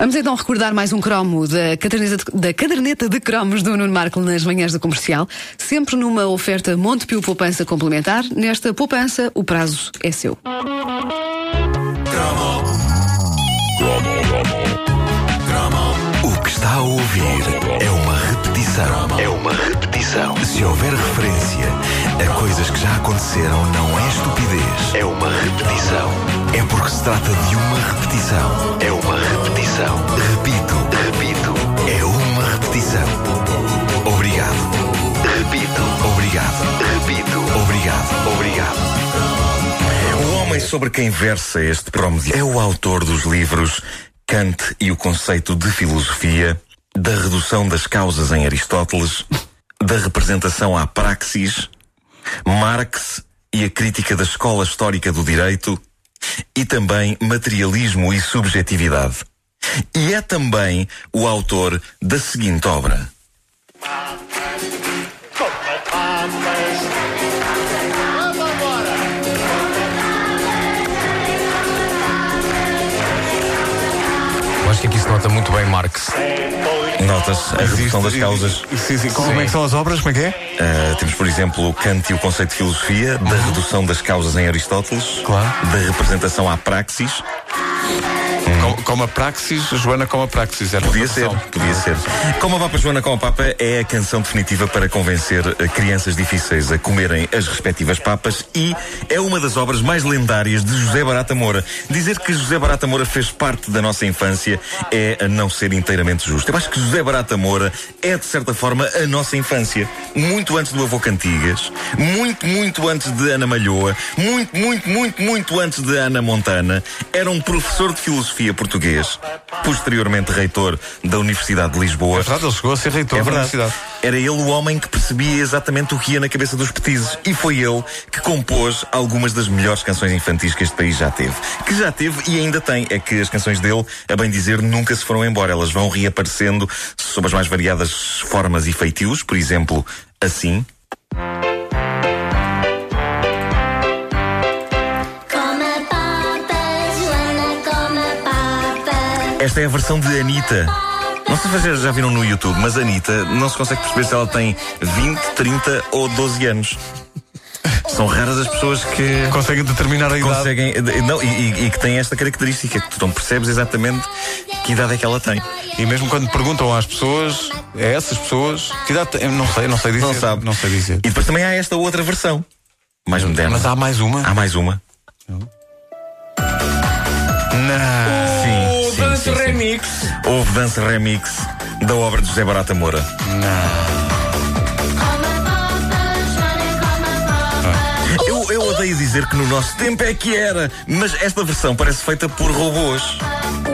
Vamos então recordar mais um cromo da caderneta de, da caderneta de cromos do Nuno Marco nas manhãs da comercial, sempre numa oferta Montepio Poupança Complementar. Nesta poupança, o prazo é seu. O que está a ouvir é uma repetição. É uma repetição. Se houver referência coisas que já aconteceram, não é estupidez. É uma repetição. É porque se trata de uma repetição. É uma repetição. Repito, repito. É uma repetição. Obrigado. Repito. Obrigado. Repito. Obrigado. Obrigado. O homem sobre quem versa este promo é o autor dos livros Kant e o conceito de filosofia, da redução das causas em Aristóteles, da representação à praxis, Marx e a crítica da escola histórica do direito e também materialismo e subjetividade. E é também o autor da seguinte obra. Nota muito bem Marx. Notas a redução das causas. Sim, sim. Como é que são as obras? Como é que é? Uh, temos, por exemplo, Kant e o conceito de filosofia, da redução das causas em Aristóteles, Claro. da representação à praxis. Com, como a praxis, Joana como a praxis. Era Podia ser, podia ser. Como a Papa Joana com a Papa é a canção definitiva para convencer eh, crianças difíceis a comerem as respectivas papas e é uma das obras mais lendárias de José Barata Moura. Dizer que José Barata Moura fez parte da nossa infância é a não ser inteiramente justo. Eu acho que José Barata Moura é, de certa forma, a nossa infância. Muito antes do avô Cantigas, muito, muito antes de Ana Malhoa, muito, muito, muito, muito antes de Ana Montana. Era um professor de filosofia português, posteriormente reitor da Universidade de Lisboa. É verdade, ele chegou a ser reitor É da universidade. Era ele o homem que percebia exatamente o que ia na cabeça dos petizes. E foi ele que compôs algumas das melhores canções infantis que este país já teve. Que já teve e ainda tem. É que as canções dele, a bem dizer, nunca se foram embora. Elas vão reaparecendo sob as mais variadas formas e feitios. Por exemplo, assim. Esta é a versão de Anitta. Não sei se vocês já viram no YouTube, mas Anitta não se consegue perceber se ela tem 20, 30 ou 12 anos. São raras as pessoas que Conseguem determinar a idade. conseguem. Não, e, e- que têm esta característica, que tu não percebes exatamente que idade é que ela tem. E mesmo quando perguntam às pessoas, a essas pessoas, que idade tem? Eu não sei, não sei dizer. Não sabe. Não sei dizer. E depois também há esta outra versão, mais moderna. Mas há mais uma? Há mais uma. Não. Sim, Dance sim, sim. Remix. Houve dança remix da obra de José Barata Moura. Come Eu, eu odeio dizer que no nosso tempo é que era, mas esta versão parece feita por robôs.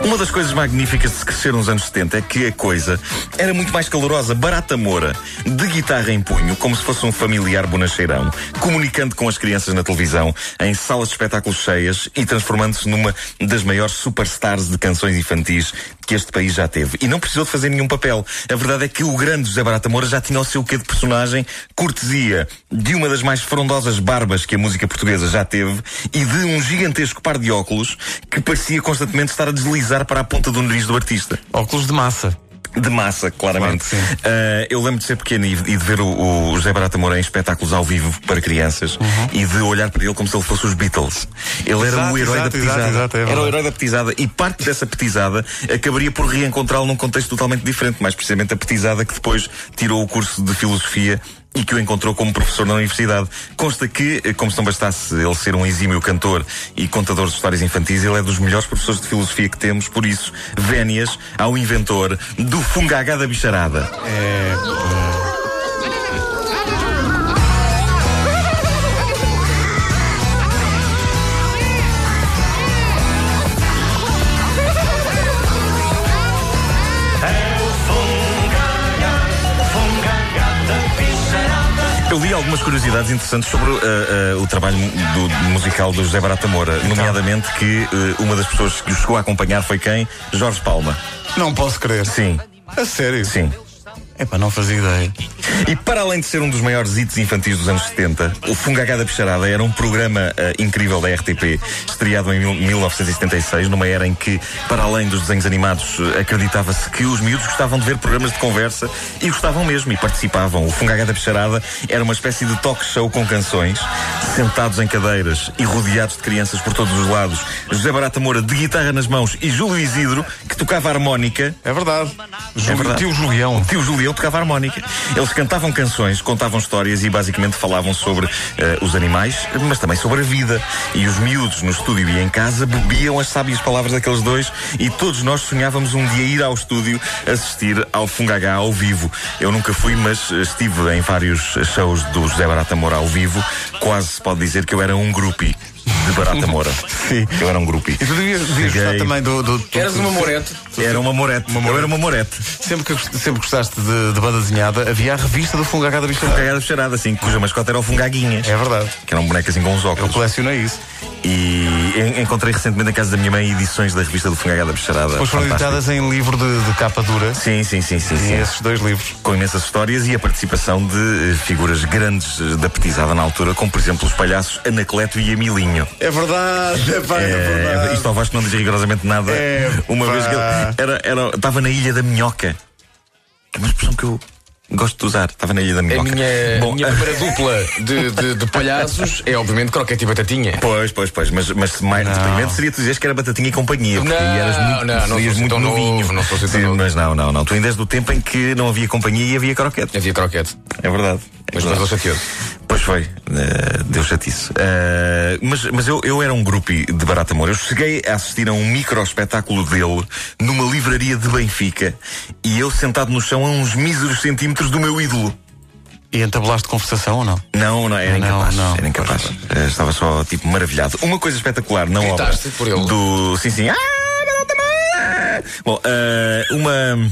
Uma das coisas magníficas de se crescer nos anos 70 é que a coisa era muito mais calorosa. Barata Moura, de guitarra em punho, como se fosse um familiar bonacheirão, comunicando com as crianças na televisão, em salas de espetáculos cheias e transformando-se numa das maiores superstars de canções infantis que este país já teve. E não precisou de fazer nenhum papel. A verdade é que o grande José Barata Moura já tinha o seu quê de personagem, cortesia de uma das mais frondosas barbas que a música portuguesa já teve e de um gigantesco par de óculos que parecia constantemente estar a deslizar para a ponta do nariz do artista. Óculos de massa. De massa, claramente. Claro. Ah, eu lembro de ser pequeno e, e de ver o, o José Barata Moura em espetáculos ao vivo para crianças e de olhar para ele como se ele fosse os Beatles. Ele era Exato, o herói exato, da petizada. exato, é era o herói da petizada e parte dessa petizada acabaria por reencontrá-lo num contexto totalmente diferente, mais precisamente a petizada que depois tirou o curso de filosofia e que o encontrou como professor na universidade. Consta que, eh, como se não bastasse ele ser um exímio cantor e contador de histórias infantis, ele é dos melhores professores de filosofia que temos, por isso, vénias ao inventor do fungagá da bicharada. Eu algumas curiosidades interessantes sobre uh, uh, o trabalho do, do musical do José Barata Moura, nomeadamente que uh, uma das pessoas que o chegou a acompanhar foi quem? Jorge Palma. Não posso crer. Sim, A sério? sim. Epá, não fazia ideia. E para além de ser um dos maiores hits infantis dos anos 70, o Fungagá da Bicharada era um programa eh, incrível da RTP, estreado em mil- 1976, numa era em que, para além dos desenhos animados, eh, acreditava-se que os miúdos gostavam de ver programas de conversa e gostavam mesmo e participavam. O Fungagá da Bicharada era uma espécie de talk show com canções, sentados em cadeiras e rodeados de crianças por todos os lados. José Barata Moura de guitarra nas mãos e Júlio Isidro, que tocava harmónica, É verdade. Júlio, verdade. Tio Julião. o tio Julião tocava harmónica. Eles cantavam canções, contavam histórias e basicamente falavam sobre eh, os animais, mas também sobre a vida. E os miúdos no estúdio e em casa bebiam as sábias palavras daqueles dois e todos nós sonhávamos um dia ir ao estúdio assistir ao Fungagá ao vivo. Eu nunca fui, mas estive em vários shows do José Barata Moura ao vivo. Quase se pode dizer que eu era um groupie de Barata Moura. Sim. Eu era um groupie. E tu devias, gostar também do. do, do Eras uma morete. Era uma morete. Eu era uma morete. Sempre que gost- sempre gostaste de, de banda desenhada, havia a revista do Fungagá da Bicharada. Fungagá da Bicharada, assim, cuja mascota era o Fungaguinhas. É verdade. Que era um boneco assim com uns Eu óculos. colecionei isso. E en- encontrei recentemente na casa da minha mãe edições da revista do Fungagá da Bicharada. Depois foram Fantástico. editadas em livro de, de capa dura. Sim, sim, sim, sim, E sim. esses dois livros. Com imensas histórias e a participação de eh, figuras grandes eh, da petizada na altura, como por exemplo os palhaços Anacleto e Emilinho. É verdade, é, pá, É, isto ao Vasco não diz rigorosamente nada. É, Uma pá. vez que ele era, era, estava na Ilha da Minhoca. É uma expressão que eu gosto de usar. Estava na Ilha da A Minhoca. minha, Bom, minha primeira dupla de, de, de palhaços é obviamente croquete e batatinha. Pois, pois, pois, mas, mas mais deprimente seria tu dizeres que era batatinha e companhia. Porque Não, eras muito, não, não sou muito tão novinho. novo, não sou assim tão. Mas não, não, não. Tu ainda és do tempo em que não havia companhia e havia croquete. Havia croquete. É verdade. É Mas verdade. depois ele chateou Pois foi, uh, deu chatice. Uh, mas mas eu, eu era um grupo de Barata Amor. Eu cheguei a assistir a um micro espetáculo dele numa livraria de Benfica e eu sentado no chão a uns míseros centímetros do meu ídolo. E entabulaste conversação ou não? Não, não, era Não, incapaz. não. Era incapaz. Eh, estava só, tipo, maravilhado. Uma coisa espetacular na obra. Gritaste por ele? Do. Sim, sim. Ah! Bom, eh, uma.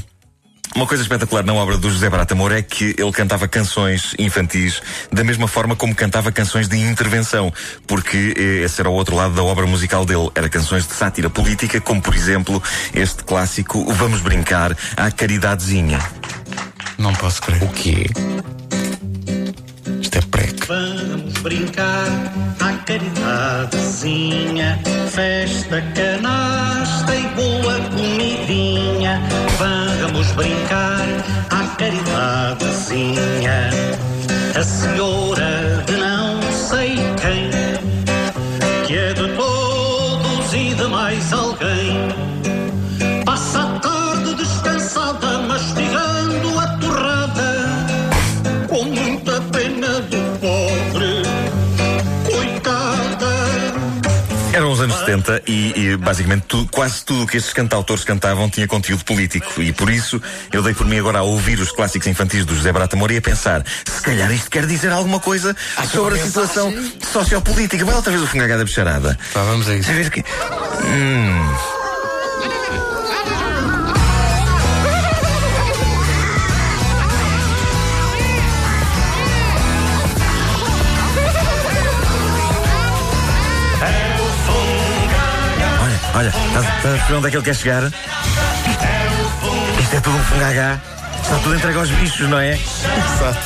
Uma coisa espetacular na obra do José Barata Moura é que ele cantava canções infantis da mesma forma como cantava canções de intervenção, porque eh, esse era o outro lado da obra musical dele. Era canções de sátira política, como por exemplo este clássico Vamos Brincar à Caridadezinha. Não posso crer. O quê? Isto é prec. Brincar à caridadezinha, festa, canasta e boa comidinha. Vamos brincar à caridadezinha, a senhora de não sei 70 e, e, basicamente tu- quase tudo o que estes cantautores cantavam tinha conteúdo político e por isso eu dei por mim agora a ouvir os clássicos infantis do José Barata Moura e a pensar se calhar isto quer dizer alguma coisa sobre a situação sociopolítica. Vai outra vez o fungagá da bicharada. Pá, vamos a isso. Hum. Olha, estás estás a perceber onde é que ele quer chegar? Isto é tudo um fungagá. Está tudo entregue aos bichos, não é? Exato.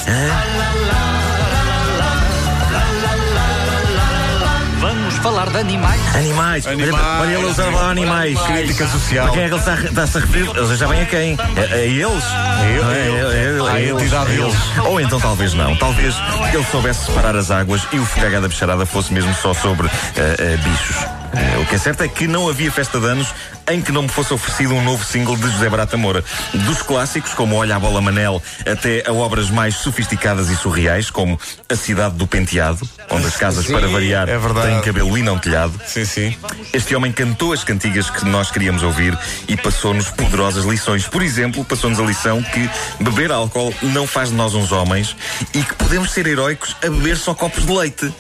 Vamos falar de animais. Animais. Animais. Olha, olha ele a usar a palavra animais. Crítica social. Para quem é que ele está, a- está-se a referir? Eles já bem a quem? A, a eles? ele, Não é? ele. É, À é, entidade deles. Ou então talvez não. Talvez ele soubesse separar as águas e o Fugagá da Bicharada fosse mesmo só sobre eh, eh, bichos. Eh, o que é certo é que não havia festa de anos em que não me fosse oferecido um novo single de José Barata Moura. Dos clássicos, como Olha a Bola Manel, até a obras mais sofisticadas e surreais, como A Cidade do Penteado, onde as casas, Sim, para variar, é têm cabelo e não telhado. Sim, sim. Este homem cantou as cantigas que nós queríamos ouvir e passou-nos poderosas lições. Por exemplo, passou-nos a lição que beber álcool não faz de nós uns homens e que podemos ser heróicos a beber só copos de leite.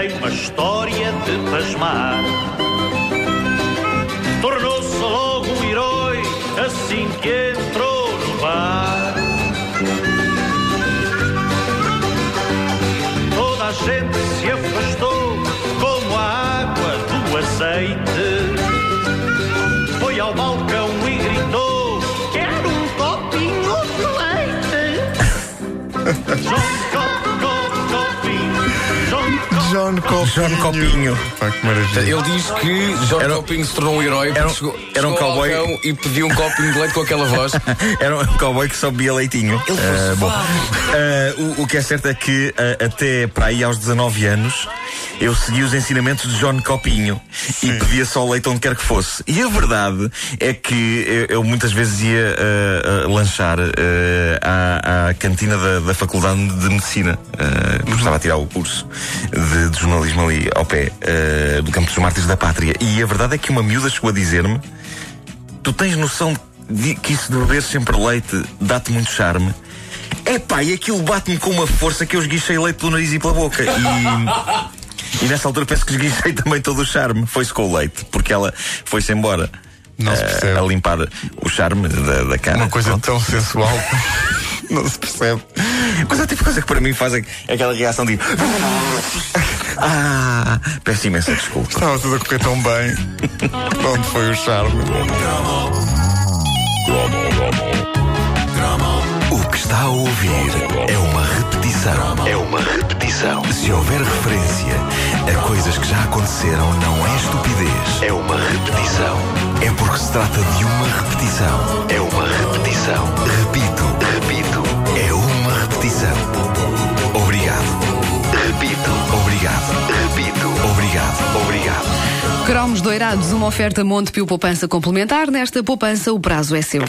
Tem uma história de pasmar. Tornou-se logo um herói assim que entrou no bar. Toda a gente se afastou como a água do leite. Foi ao balcão e gritou: Quero um copinho de leite. John Copinho. John Copinho. Pá, que maravilha. Ele diz que John Era- Copinho se tornou um herói era um- chegou, era um chegou ao cowboy. e pediu um copinho de leite com aquela voz. Era um cowboy que só bebia leitinho. Ah, bom. Ah, o, o que é certo é que ah, até para aí aos 19 anos eu segui os ensinamentos de John Copinho e pedia só leite onde quer que fosse. E a verdade é que eu, eu muitas vezes ia ah, ah, lanchar ah, à, à cantina da, da Faculdade de Medicina, porque estava a tirar o curso de, de jornalismo ali ao pé do Campo dos Mártires da Pátria. E a verdade é que uma miúda chegou a dizer-me Tu tens noção de que isso de beber sempre leite dá-te muito charme? Epá, e aquilo bate-me com uma força que eu esguichei leite pelo nariz e pela boca. E, e nessa altura penso que esguichei também todo o charme. Foi-se com o leite, porque ela foi-se embora. Não se eh, percebe. a limpar o charme da, da cara. Uma coisa Pronto. tão sensual. Não se percebe. Mas é tipo coisa que para mim faz aquela reação de. Ah, peço imensa desculpa. Estava tudo a correr tão bem. Onde foi o charme? O que está a ouvir é uma repetição. É uma repetição. Se houver referência a coisas que já aconteceram, não é estupidez. É uma repetição. É porque se trata de uma repetição. É uma repetição. Repito, repito. É uma repetição. Obrigado. Repito. Obrigado. Repito. Obrigado. Obrigado. Cromos doirados, uma oferta Montepio Poupança complementar. Nesta poupança, o prazo é seu.